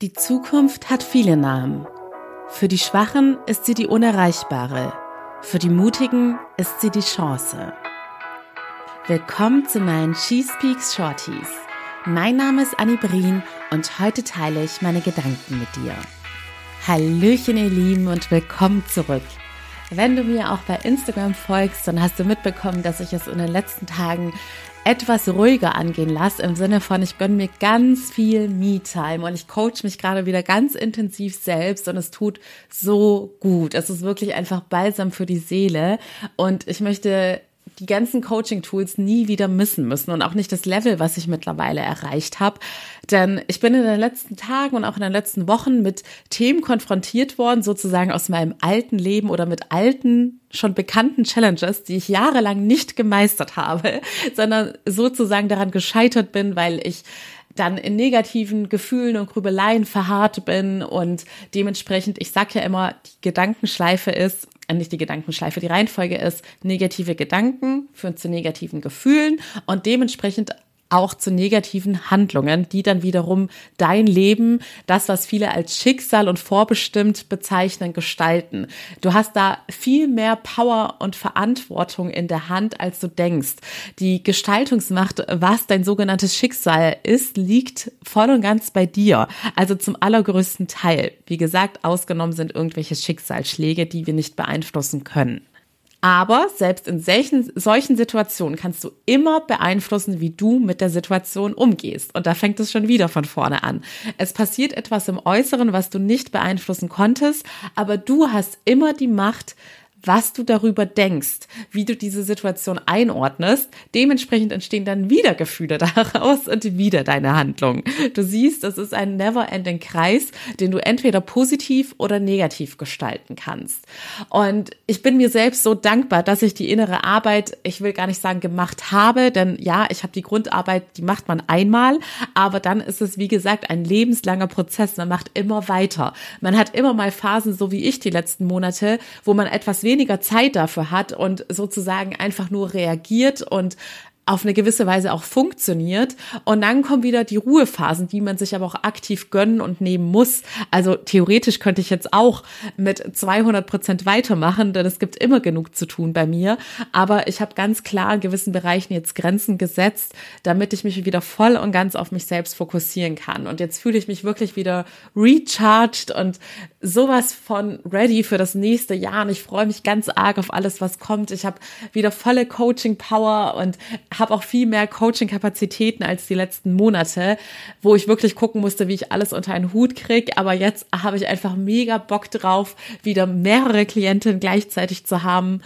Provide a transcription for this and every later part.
Die Zukunft hat viele Namen. Für die Schwachen ist sie die Unerreichbare. Für die Mutigen ist sie die Chance. Willkommen zu meinen She Speaks Shorties. Mein Name ist Annie Brien und heute teile ich meine Gedanken mit dir. Hallöchen ihr Lieben und willkommen zurück. Wenn du mir auch bei Instagram folgst, dann hast du mitbekommen, dass ich es in den letzten Tagen etwas ruhiger angehen lasse, im Sinne von, ich gönne mir ganz viel Me-Time und ich coach mich gerade wieder ganz intensiv selbst und es tut so gut. Es ist wirklich einfach balsam für die Seele und ich möchte die ganzen Coaching-Tools nie wieder missen müssen und auch nicht das Level, was ich mittlerweile erreicht habe. Denn ich bin in den letzten Tagen und auch in den letzten Wochen mit Themen konfrontiert worden, sozusagen aus meinem alten Leben oder mit alten, schon bekannten Challenges, die ich jahrelang nicht gemeistert habe, sondern sozusagen daran gescheitert bin, weil ich dann in negativen Gefühlen und Grübeleien verharrt bin und dementsprechend, ich sage ja immer, die Gedankenschleife ist, nicht die Gedankenschleife, die Reihenfolge ist, negative Gedanken führen zu negativen Gefühlen und dementsprechend auch zu negativen Handlungen, die dann wiederum dein Leben, das, was viele als Schicksal und vorbestimmt bezeichnen, gestalten. Du hast da viel mehr Power und Verantwortung in der Hand, als du denkst. Die Gestaltungsmacht, was dein sogenanntes Schicksal ist, liegt voll und ganz bei dir. Also zum allergrößten Teil. Wie gesagt, ausgenommen sind irgendwelche Schicksalsschläge, die wir nicht beeinflussen können. Aber selbst in solchen, solchen Situationen kannst du immer beeinflussen, wie du mit der Situation umgehst. Und da fängt es schon wieder von vorne an. Es passiert etwas im Äußeren, was du nicht beeinflussen konntest, aber du hast immer die Macht, was du darüber denkst, wie du diese Situation einordnest. Dementsprechend entstehen dann wieder Gefühle daraus und wieder deine Handlung. Du siehst, es ist ein never-ending Kreis, den du entweder positiv oder negativ gestalten kannst. Und ich bin mir selbst so dankbar, dass ich die innere Arbeit, ich will gar nicht sagen gemacht habe, denn ja, ich habe die Grundarbeit, die macht man einmal, aber dann ist es, wie gesagt, ein lebenslanger Prozess. Man macht immer weiter. Man hat immer mal Phasen, so wie ich die letzten Monate, wo man etwas weniger Zeit dafür hat und sozusagen einfach nur reagiert und auf eine gewisse Weise auch funktioniert. Und dann kommen wieder die Ruhephasen, die man sich aber auch aktiv gönnen und nehmen muss. Also theoretisch könnte ich jetzt auch mit 200 Prozent weitermachen, denn es gibt immer genug zu tun bei mir. Aber ich habe ganz klar in gewissen Bereichen jetzt Grenzen gesetzt, damit ich mich wieder voll und ganz auf mich selbst fokussieren kann. Und jetzt fühle ich mich wirklich wieder recharged und sowas von ready für das nächste Jahr. Und ich freue mich ganz arg auf alles, was kommt. Ich habe wieder volle Coaching-Power und habe auch viel mehr Coaching-Kapazitäten als die letzten Monate, wo ich wirklich gucken musste, wie ich alles unter einen Hut kriege. Aber jetzt habe ich einfach mega Bock drauf, wieder mehrere Klientinnen gleichzeitig zu haben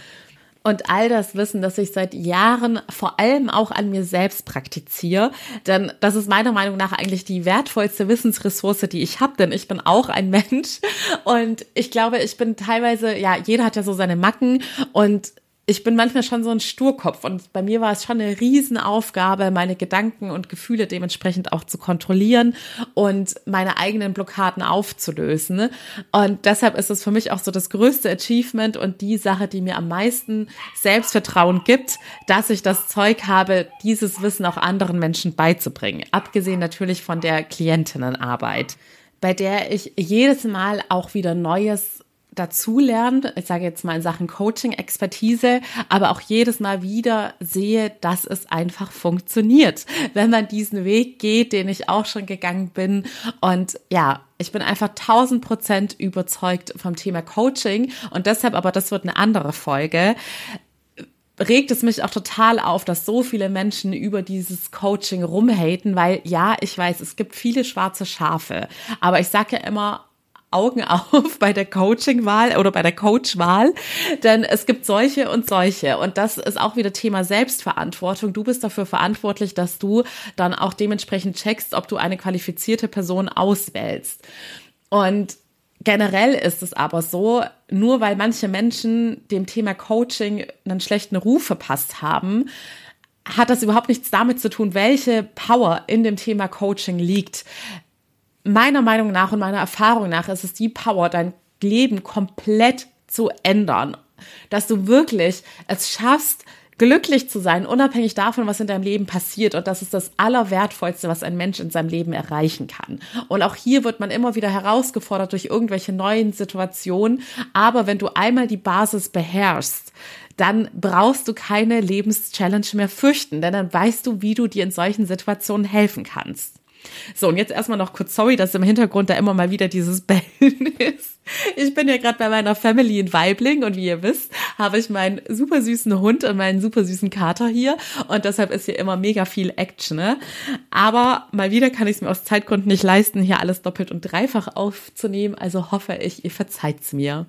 und all das Wissen, das ich seit Jahren vor allem auch an mir selbst praktiziere. Denn das ist meiner Meinung nach eigentlich die wertvollste Wissensressource, die ich habe, denn ich bin auch ein Mensch und ich glaube, ich bin teilweise, ja, jeder hat ja so seine Macken und ich bin manchmal schon so ein Sturkopf und bei mir war es schon eine Riesenaufgabe, meine Gedanken und Gefühle dementsprechend auch zu kontrollieren und meine eigenen Blockaden aufzulösen. Und deshalb ist es für mich auch so das größte Achievement und die Sache, die mir am meisten Selbstvertrauen gibt, dass ich das Zeug habe, dieses Wissen auch anderen Menschen beizubringen. Abgesehen natürlich von der Klientinnenarbeit bei der ich jedes Mal auch wieder Neues dazulernen, ich sage jetzt mal in Sachen Coaching, Expertise, aber auch jedes Mal wieder sehe, dass es einfach funktioniert, wenn man diesen Weg geht, den ich auch schon gegangen bin. Und ja, ich bin einfach tausend Prozent überzeugt vom Thema Coaching. Und deshalb, aber das wird eine andere Folge, regt es mich auch total auf, dass so viele Menschen über dieses Coaching rumhaten, weil ja, ich weiß, es gibt viele schwarze Schafe, aber ich sage ja immer, Augen auf bei der Coaching-Wahl oder bei der Coach-Wahl, denn es gibt solche und solche. Und das ist auch wieder Thema Selbstverantwortung. Du bist dafür verantwortlich, dass du dann auch dementsprechend checkst, ob du eine qualifizierte Person auswählst. Und generell ist es aber so, nur weil manche Menschen dem Thema Coaching einen schlechten Ruf verpasst haben, hat das überhaupt nichts damit zu tun, welche Power in dem Thema Coaching liegt meiner Meinung nach und meiner Erfahrung nach ist es die Power, dein Leben komplett zu ändern. Dass du wirklich es schaffst, glücklich zu sein, unabhängig davon, was in deinem Leben passiert. Und das ist das Allerwertvollste, was ein Mensch in seinem Leben erreichen kann. Und auch hier wird man immer wieder herausgefordert durch irgendwelche neuen Situationen. Aber wenn du einmal die Basis beherrschst, dann brauchst du keine Lebenschallenge mehr fürchten, denn dann weißt du, wie du dir in solchen Situationen helfen kannst. So, und jetzt erstmal noch kurz sorry, dass im Hintergrund da immer mal wieder dieses Bellen ist. Ich bin ja gerade bei meiner Family in Weibling und wie ihr wisst, habe ich meinen super süßen Hund und meinen super süßen Kater hier und deshalb ist hier immer mega viel Action. Ne? Aber mal wieder kann ich es mir aus Zeitgründen nicht leisten, hier alles doppelt und dreifach aufzunehmen, also hoffe ich, ihr verzeiht's mir.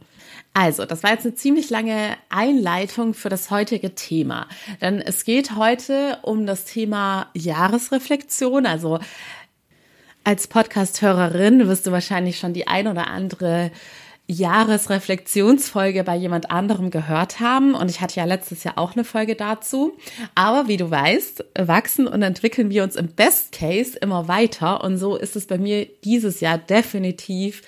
Also, das war jetzt eine ziemlich lange Einleitung für das heutige Thema, denn es geht heute um das Thema Jahresreflexion, also als Podcast-Hörerin wirst du wahrscheinlich schon die ein oder andere Jahresreflexionsfolge bei jemand anderem gehört haben. Und ich hatte ja letztes Jahr auch eine Folge dazu. Aber wie du weißt, wachsen und entwickeln wir uns im Best Case immer weiter. Und so ist es bei mir dieses Jahr definitiv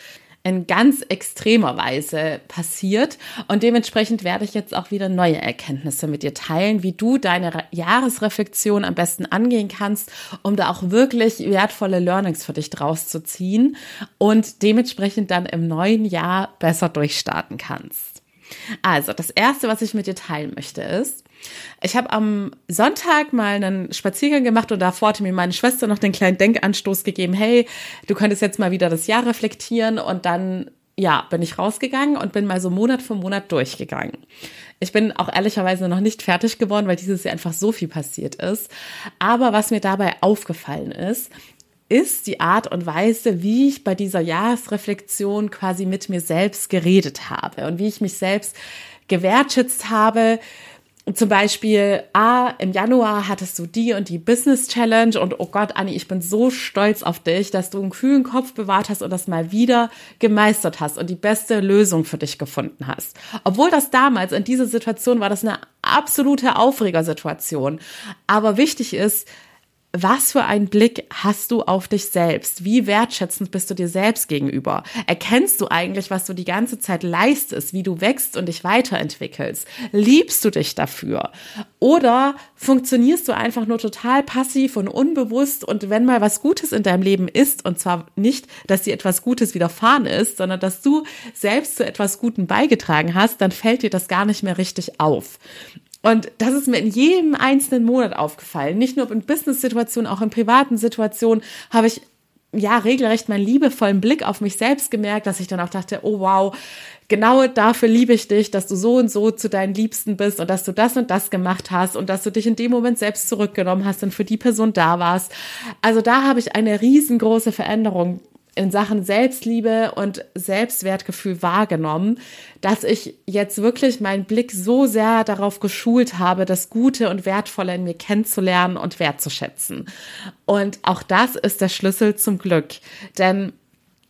in ganz extremer Weise passiert. Und dementsprechend werde ich jetzt auch wieder neue Erkenntnisse mit dir teilen, wie du deine Jahresreflexion am besten angehen kannst, um da auch wirklich wertvolle Learnings für dich draus zu ziehen und dementsprechend dann im neuen Jahr besser durchstarten kannst. Also, das erste, was ich mit dir teilen möchte, ist, ich habe am Sonntag mal einen Spaziergang gemacht und davor hatte mir meine Schwester noch den kleinen Denkanstoß gegeben, hey, du könntest jetzt mal wieder das Jahr reflektieren und dann, ja, bin ich rausgegangen und bin mal so Monat für Monat durchgegangen. Ich bin auch ehrlicherweise noch nicht fertig geworden, weil dieses Jahr einfach so viel passiert ist. Aber was mir dabei aufgefallen ist, ist die Art und Weise, wie ich bei dieser Jahresreflexion quasi mit mir selbst geredet habe und wie ich mich selbst gewertschätzt habe, zum Beispiel, ah, im Januar hattest du die und die Business Challenge und oh Gott, Anni, ich bin so stolz auf dich, dass du einen kühlen Kopf bewahrt hast und das mal wieder gemeistert hast und die beste Lösung für dich gefunden hast. Obwohl das damals in dieser Situation war das eine absolute Aufregersituation. Aber wichtig ist, was für einen Blick hast du auf dich selbst? Wie wertschätzend bist du dir selbst gegenüber? Erkennst du eigentlich, was du die ganze Zeit leistest, wie du wächst und dich weiterentwickelst? Liebst du dich dafür? Oder funktionierst du einfach nur total passiv und unbewusst und wenn mal was Gutes in deinem Leben ist, und zwar nicht, dass dir etwas Gutes widerfahren ist, sondern dass du selbst zu etwas Guten beigetragen hast, dann fällt dir das gar nicht mehr richtig auf. Und das ist mir in jedem einzelnen Monat aufgefallen. Nicht nur in Business-Situationen, auch in privaten Situationen habe ich ja regelrecht meinen liebevollen Blick auf mich selbst gemerkt, dass ich dann auch dachte, oh wow, genau dafür liebe ich dich, dass du so und so zu deinen Liebsten bist und dass du das und das gemacht hast und dass du dich in dem Moment selbst zurückgenommen hast und für die Person da warst. Also da habe ich eine riesengroße Veränderung in Sachen Selbstliebe und Selbstwertgefühl wahrgenommen, dass ich jetzt wirklich meinen Blick so sehr darauf geschult habe, das Gute und Wertvolle in mir kennenzulernen und wertzuschätzen. Und auch das ist der Schlüssel zum Glück. Denn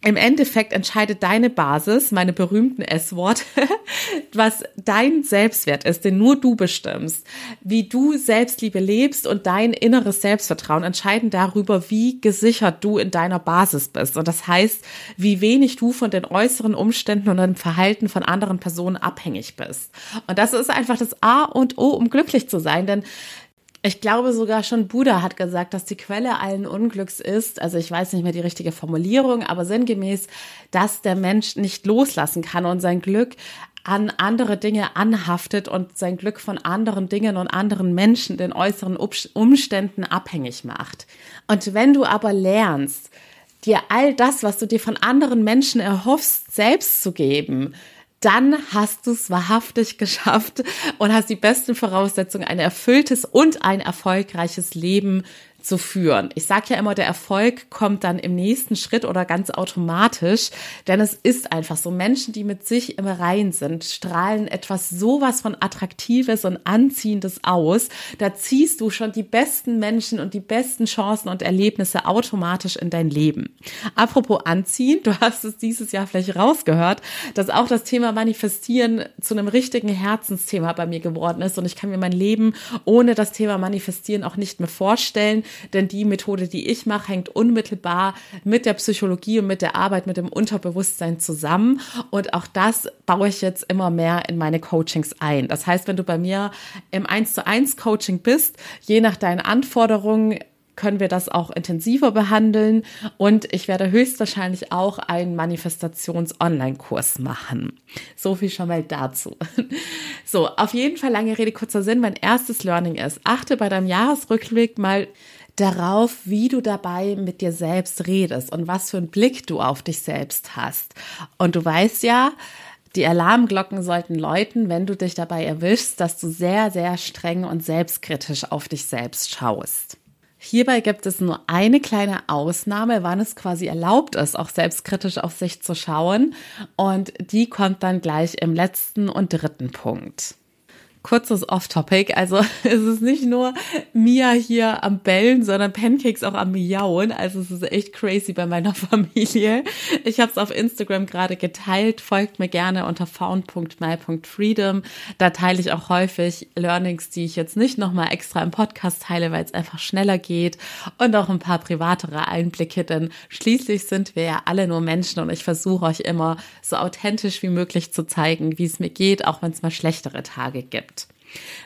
im Endeffekt entscheidet deine Basis, meine berühmten S-Worte, was dein Selbstwert ist, den nur du bestimmst. Wie du Selbstliebe lebst und dein inneres Selbstvertrauen entscheiden darüber, wie gesichert du in deiner Basis bist. Und das heißt, wie wenig du von den äußeren Umständen und dem Verhalten von anderen Personen abhängig bist. Und das ist einfach das A und O, um glücklich zu sein, denn ich glaube sogar schon Buddha hat gesagt, dass die Quelle allen Unglücks ist, also ich weiß nicht mehr die richtige Formulierung, aber sinngemäß, dass der Mensch nicht loslassen kann und sein Glück an andere Dinge anhaftet und sein Glück von anderen Dingen und anderen Menschen, den äußeren Umständen abhängig macht. Und wenn du aber lernst, dir all das, was du dir von anderen Menschen erhoffst, selbst zu geben, dann hast du es wahrhaftig geschafft und hast die besten Voraussetzungen, ein erfülltes und ein erfolgreiches Leben zu führen. Ich sage ja immer, der Erfolg kommt dann im nächsten Schritt oder ganz automatisch, denn es ist einfach so. Menschen, die mit sich im Rein sind, strahlen etwas sowas von Attraktives und Anziehendes aus. Da ziehst du schon die besten Menschen und die besten Chancen und Erlebnisse automatisch in dein Leben. Apropos Anziehen, du hast es dieses Jahr vielleicht rausgehört, dass auch das Thema Manifestieren zu einem richtigen Herzensthema bei mir geworden ist und ich kann mir mein Leben ohne das Thema Manifestieren auch nicht mehr vorstellen. Denn die Methode, die ich mache, hängt unmittelbar mit der Psychologie und mit der Arbeit mit dem Unterbewusstsein zusammen. Und auch das baue ich jetzt immer mehr in meine Coachings ein. Das heißt, wenn du bei mir im 1 zu 1 Coaching bist, je nach deinen Anforderungen können wir das auch intensiver behandeln und ich werde höchstwahrscheinlich auch einen Manifestations-Online-Kurs machen. So viel schon mal dazu. So, auf jeden Fall lange Rede, kurzer Sinn. Mein erstes Learning ist, achte bei deinem Jahresrückblick mal darauf, wie du dabei mit dir selbst redest und was für einen Blick du auf dich selbst hast. Und du weißt ja, die Alarmglocken sollten läuten, wenn du dich dabei erwischst, dass du sehr, sehr streng und selbstkritisch auf dich selbst schaust. Hierbei gibt es nur eine kleine Ausnahme, wann es quasi erlaubt ist, auch selbstkritisch auf sich zu schauen. Und die kommt dann gleich im letzten und dritten Punkt kurzes Off-Topic. Also es ist nicht nur Mia hier am Bellen, sondern Pancakes auch am Miauen. Also es ist echt crazy bei meiner Familie. Ich habe es auf Instagram gerade geteilt. Folgt mir gerne unter found.my.freedom. Da teile ich auch häufig Learnings, die ich jetzt nicht nochmal extra im Podcast teile, weil es einfach schneller geht und auch ein paar privatere Einblicke, denn schließlich sind wir ja alle nur Menschen und ich versuche euch immer so authentisch wie möglich zu zeigen, wie es mir geht, auch wenn es mal schlechtere Tage gibt.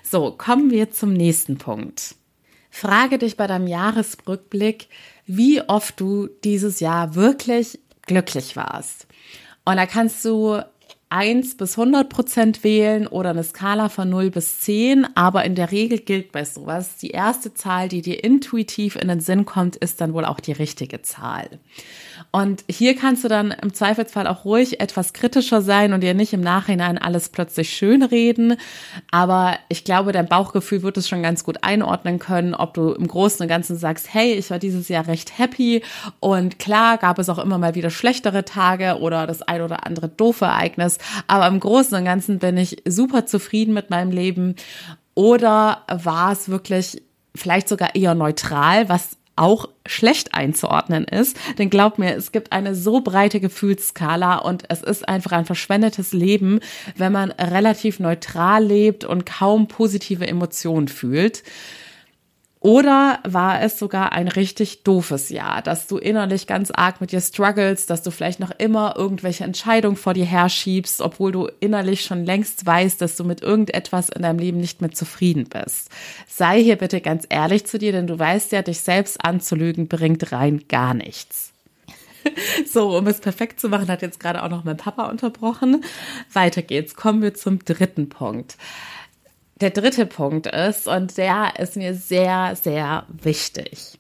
So, kommen wir zum nächsten Punkt. Frage dich bei deinem Jahresrückblick, wie oft du dieses Jahr wirklich glücklich warst. Und da kannst du 1 bis 100 Prozent wählen oder eine Skala von 0 bis 10, aber in der Regel gilt bei sowas, die erste Zahl, die dir intuitiv in den Sinn kommt, ist dann wohl auch die richtige Zahl. Und hier kannst du dann im Zweifelsfall auch ruhig etwas kritischer sein und dir nicht im Nachhinein alles plötzlich schön reden. Aber ich glaube, dein Bauchgefühl wird es schon ganz gut einordnen können, ob du im Großen und Ganzen sagst, hey, ich war dieses Jahr recht happy und klar gab es auch immer mal wieder schlechtere Tage oder das ein oder andere doofe Ereignis. Aber im Großen und Ganzen bin ich super zufrieden mit meinem Leben. Oder war es wirklich vielleicht sogar eher neutral, was auch schlecht einzuordnen ist. Denn glaub mir, es gibt eine so breite Gefühlsskala und es ist einfach ein verschwendetes Leben, wenn man relativ neutral lebt und kaum positive Emotionen fühlt. Oder war es sogar ein richtig doofes Jahr, dass du innerlich ganz arg mit dir struggles, dass du vielleicht noch immer irgendwelche Entscheidungen vor dir herschiebst, obwohl du innerlich schon längst weißt, dass du mit irgendetwas in deinem Leben nicht mehr zufrieden bist. Sei hier bitte ganz ehrlich zu dir, denn du weißt ja, dich selbst anzulügen bringt rein gar nichts. So, um es perfekt zu machen, hat jetzt gerade auch noch mein Papa unterbrochen. Weiter geht's. Kommen wir zum dritten Punkt der dritte Punkt ist, und der ist mir sehr, sehr wichtig.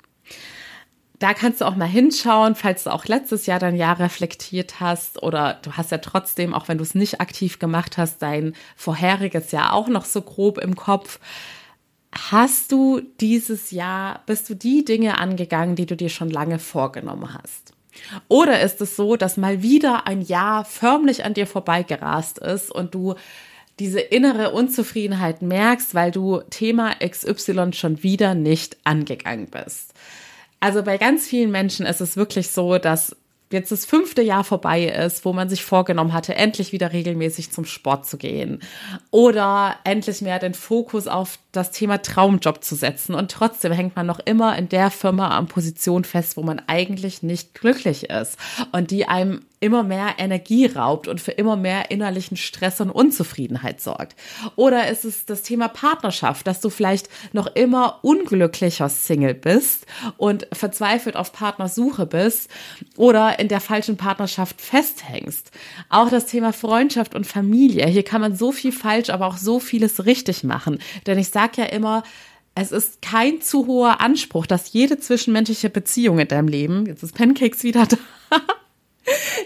Da kannst du auch mal hinschauen, falls du auch letztes Jahr dein Jahr reflektiert hast oder du hast ja trotzdem, auch wenn du es nicht aktiv gemacht hast, dein vorheriges Jahr auch noch so grob im Kopf. Hast du dieses Jahr, bist du die Dinge angegangen, die du dir schon lange vorgenommen hast? Oder ist es so, dass mal wieder ein Jahr förmlich an dir vorbeigerast ist und du diese innere Unzufriedenheit merkst, weil du Thema XY schon wieder nicht angegangen bist. Also bei ganz vielen Menschen ist es wirklich so, dass jetzt das fünfte Jahr vorbei ist, wo man sich vorgenommen hatte, endlich wieder regelmäßig zum Sport zu gehen oder endlich mehr den Fokus auf das Thema Traumjob zu setzen und trotzdem hängt man noch immer in der Firma am Position fest, wo man eigentlich nicht glücklich ist und die einem immer mehr Energie raubt und für immer mehr innerlichen Stress und Unzufriedenheit sorgt? Oder ist es das Thema Partnerschaft, dass du vielleicht noch immer unglücklicher Single bist und verzweifelt auf Partnersuche bist oder in der falschen Partnerschaft festhängst? Auch das Thema Freundschaft und Familie. Hier kann man so viel falsch, aber auch so vieles richtig machen. Denn ich sage ja immer, es ist kein zu hoher Anspruch, dass jede zwischenmenschliche Beziehung in deinem Leben, jetzt ist Pancakes wieder da,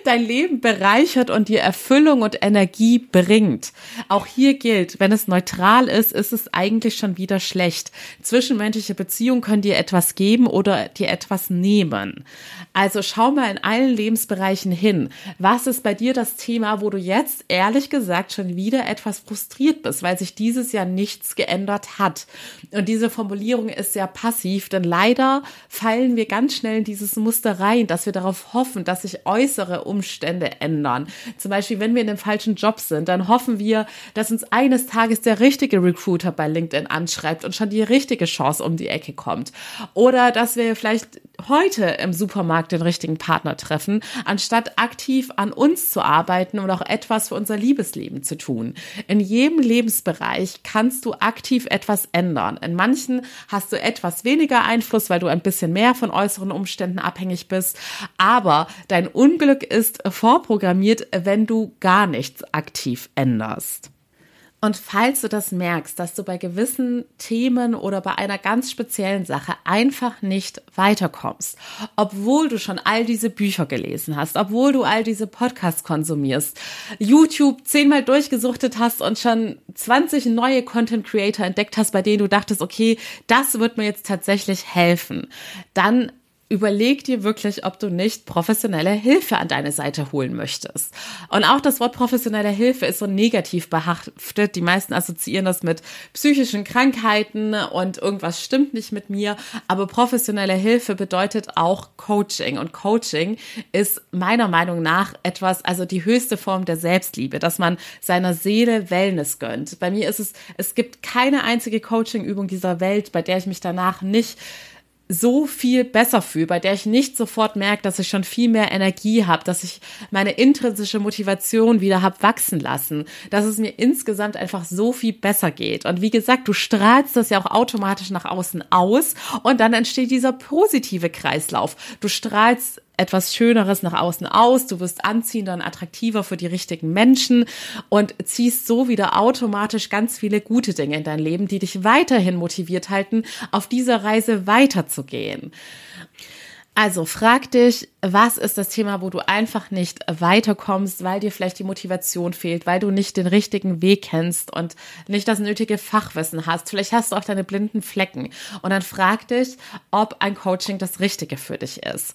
dein Leben bereichert und dir Erfüllung und Energie bringt. Auch hier gilt, wenn es neutral ist, ist es eigentlich schon wieder schlecht. Zwischenmenschliche Beziehungen können dir etwas geben oder dir etwas nehmen. Also schau mal in allen Lebensbereichen hin. Was ist bei dir das Thema, wo du jetzt ehrlich gesagt schon wieder etwas frustriert bist, weil sich dieses Jahr nichts geändert hat? Und diese Formulierung ist sehr passiv, denn leider fallen wir ganz schnell in dieses Muster rein, dass wir darauf hoffen, dass sich äußerst äußere Umstände ändern. Zum Beispiel, wenn wir in dem falschen Job sind, dann hoffen wir, dass uns eines Tages der richtige Recruiter bei LinkedIn anschreibt und schon die richtige Chance um die Ecke kommt. Oder dass wir vielleicht heute im Supermarkt den richtigen Partner treffen, anstatt aktiv an uns zu arbeiten und auch etwas für unser Liebesleben zu tun. In jedem Lebensbereich kannst du aktiv etwas ändern. In manchen hast du etwas weniger Einfluss, weil du ein bisschen mehr von äußeren Umständen abhängig bist. Aber dein Unglück ist vorprogrammiert, wenn du gar nichts aktiv änderst. Und falls du das merkst, dass du bei gewissen Themen oder bei einer ganz speziellen Sache einfach nicht weiterkommst, obwohl du schon all diese Bücher gelesen hast, obwohl du all diese Podcasts konsumierst, YouTube zehnmal durchgesuchtet hast und schon 20 neue Content Creator entdeckt hast, bei denen du dachtest, okay, das wird mir jetzt tatsächlich helfen, dann überleg dir wirklich, ob du nicht professionelle Hilfe an deine Seite holen möchtest. Und auch das Wort professionelle Hilfe ist so negativ behaftet. Die meisten assoziieren das mit psychischen Krankheiten und irgendwas stimmt nicht mit mir. Aber professionelle Hilfe bedeutet auch Coaching. Und Coaching ist meiner Meinung nach etwas, also die höchste Form der Selbstliebe, dass man seiner Seele Wellness gönnt. Bei mir ist es, es gibt keine einzige Coaching-Übung dieser Welt, bei der ich mich danach nicht so viel besser fühle, bei der ich nicht sofort merke, dass ich schon viel mehr Energie habe, dass ich meine intrinsische Motivation wieder habe wachsen lassen, dass es mir insgesamt einfach so viel besser geht. Und wie gesagt, du strahlst das ja auch automatisch nach außen aus und dann entsteht dieser positive Kreislauf. Du strahlst etwas Schöneres nach außen aus, du wirst anziehender und attraktiver für die richtigen Menschen und ziehst so wieder automatisch ganz viele gute Dinge in dein Leben, die dich weiterhin motiviert halten, auf dieser Reise weiterzugehen. Also frag dich, was ist das Thema, wo du einfach nicht weiterkommst, weil dir vielleicht die Motivation fehlt, weil du nicht den richtigen Weg kennst und nicht das nötige Fachwissen hast. Vielleicht hast du auch deine blinden Flecken. Und dann frag dich, ob ein Coaching das Richtige für dich ist.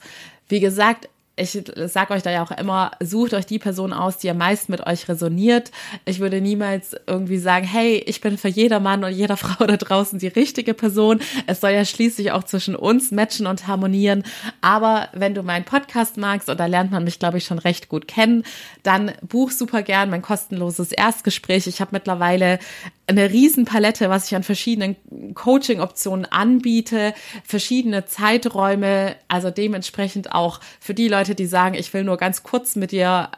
Wie gesagt, ich sage euch da ja auch immer, sucht euch die Person aus, die am meisten mit euch resoniert. Ich würde niemals irgendwie sagen, hey, ich bin für jeder Mann und jeder Frau da draußen die richtige Person. Es soll ja schließlich auch zwischen uns matchen und harmonieren. Aber wenn du meinen Podcast magst, und da lernt man mich, glaube ich, schon recht gut kennen, dann buch super gern mein kostenloses Erstgespräch. Ich habe mittlerweile eine Riesenpalette, was ich an verschiedenen Coaching-Optionen anbiete, verschiedene Zeiträume, also dementsprechend auch für die Leute, die sagen, ich will nur ganz kurz mit dir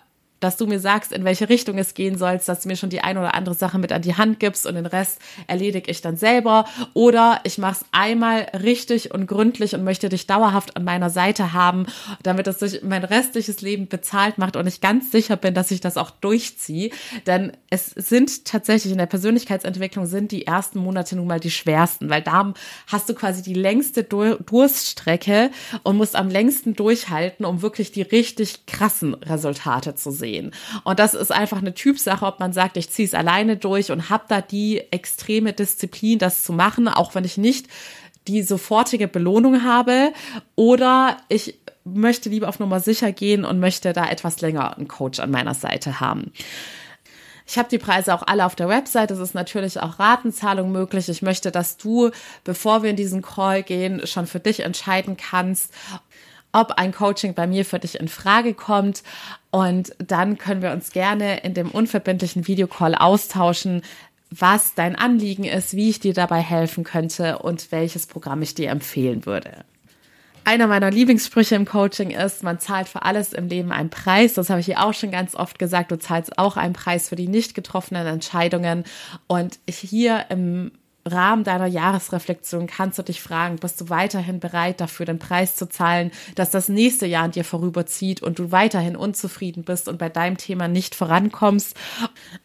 dass du mir sagst, in welche Richtung es gehen soll, dass du mir schon die eine oder andere Sache mit an die Hand gibst und den Rest erledige ich dann selber. Oder ich mache es einmal richtig und gründlich und möchte dich dauerhaft an meiner Seite haben, damit es sich mein restliches Leben bezahlt macht und ich ganz sicher bin, dass ich das auch durchziehe. Denn es sind tatsächlich in der Persönlichkeitsentwicklung sind die ersten Monate nun mal die schwersten, weil da hast du quasi die längste Durststrecke und musst am längsten durchhalten, um wirklich die richtig krassen Resultate zu sehen sehen. Und das ist einfach eine Typsache, ob man sagt, ich ziehe es alleine durch und habe da die extreme Disziplin, das zu machen, auch wenn ich nicht die sofortige Belohnung habe oder ich möchte lieber auf Nummer sicher gehen und möchte da etwas länger einen Coach an meiner Seite haben. Ich habe die Preise auch alle auf der Website. Es ist natürlich auch Ratenzahlung möglich. Ich möchte, dass du, bevor wir in diesen Call gehen, schon für dich entscheiden kannst, ob ein Coaching bei mir für dich in Frage kommt. Und dann können wir uns gerne in dem unverbindlichen Videocall austauschen, was dein Anliegen ist, wie ich dir dabei helfen könnte und welches Programm ich dir empfehlen würde. Einer meiner Lieblingssprüche im Coaching ist, man zahlt für alles im Leben einen Preis. Das habe ich hier auch schon ganz oft gesagt. Du zahlst auch einen Preis für die nicht getroffenen Entscheidungen. Und hier im Rahmen deiner Jahresreflexion kannst du dich fragen, bist du weiterhin bereit dafür, den Preis zu zahlen, dass das nächste Jahr an dir vorüberzieht und du weiterhin unzufrieden bist und bei deinem Thema nicht vorankommst?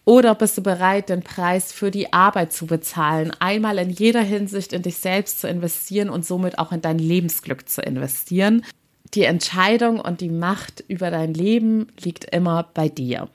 Oder bist du bereit, den Preis für die Arbeit zu bezahlen, einmal in jeder Hinsicht in dich selbst zu investieren und somit auch in dein Lebensglück zu investieren? Die Entscheidung und die Macht über dein Leben liegt immer bei dir.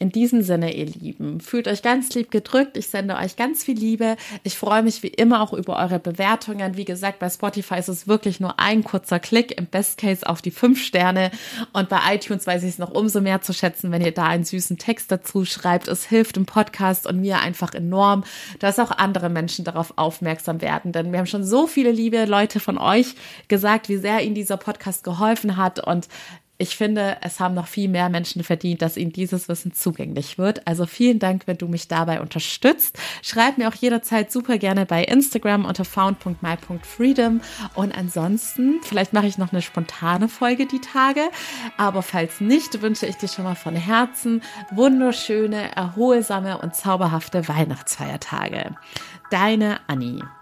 In diesem Sinne, ihr Lieben, fühlt euch ganz lieb gedrückt. Ich sende euch ganz viel Liebe. Ich freue mich wie immer auch über eure Bewertungen. Wie gesagt, bei Spotify ist es wirklich nur ein kurzer Klick, im Best Case auf die fünf Sterne. Und bei iTunes weiß ich es noch umso mehr zu schätzen, wenn ihr da einen süßen Text dazu schreibt. Es hilft im Podcast und mir einfach enorm, dass auch andere Menschen darauf aufmerksam werden. Denn wir haben schon so viele liebe Leute von euch gesagt, wie sehr ihnen dieser Podcast geholfen hat. Und ich finde, es haben noch viel mehr Menschen verdient, dass ihnen dieses Wissen zugänglich wird. Also vielen Dank, wenn du mich dabei unterstützt. Schreib mir auch jederzeit super gerne bei Instagram unter found.my.freedom. Und ansonsten, vielleicht mache ich noch eine spontane Folge die Tage. Aber falls nicht, wünsche ich dir schon mal von Herzen wunderschöne, erholsame und zauberhafte Weihnachtsfeiertage. Deine Annie.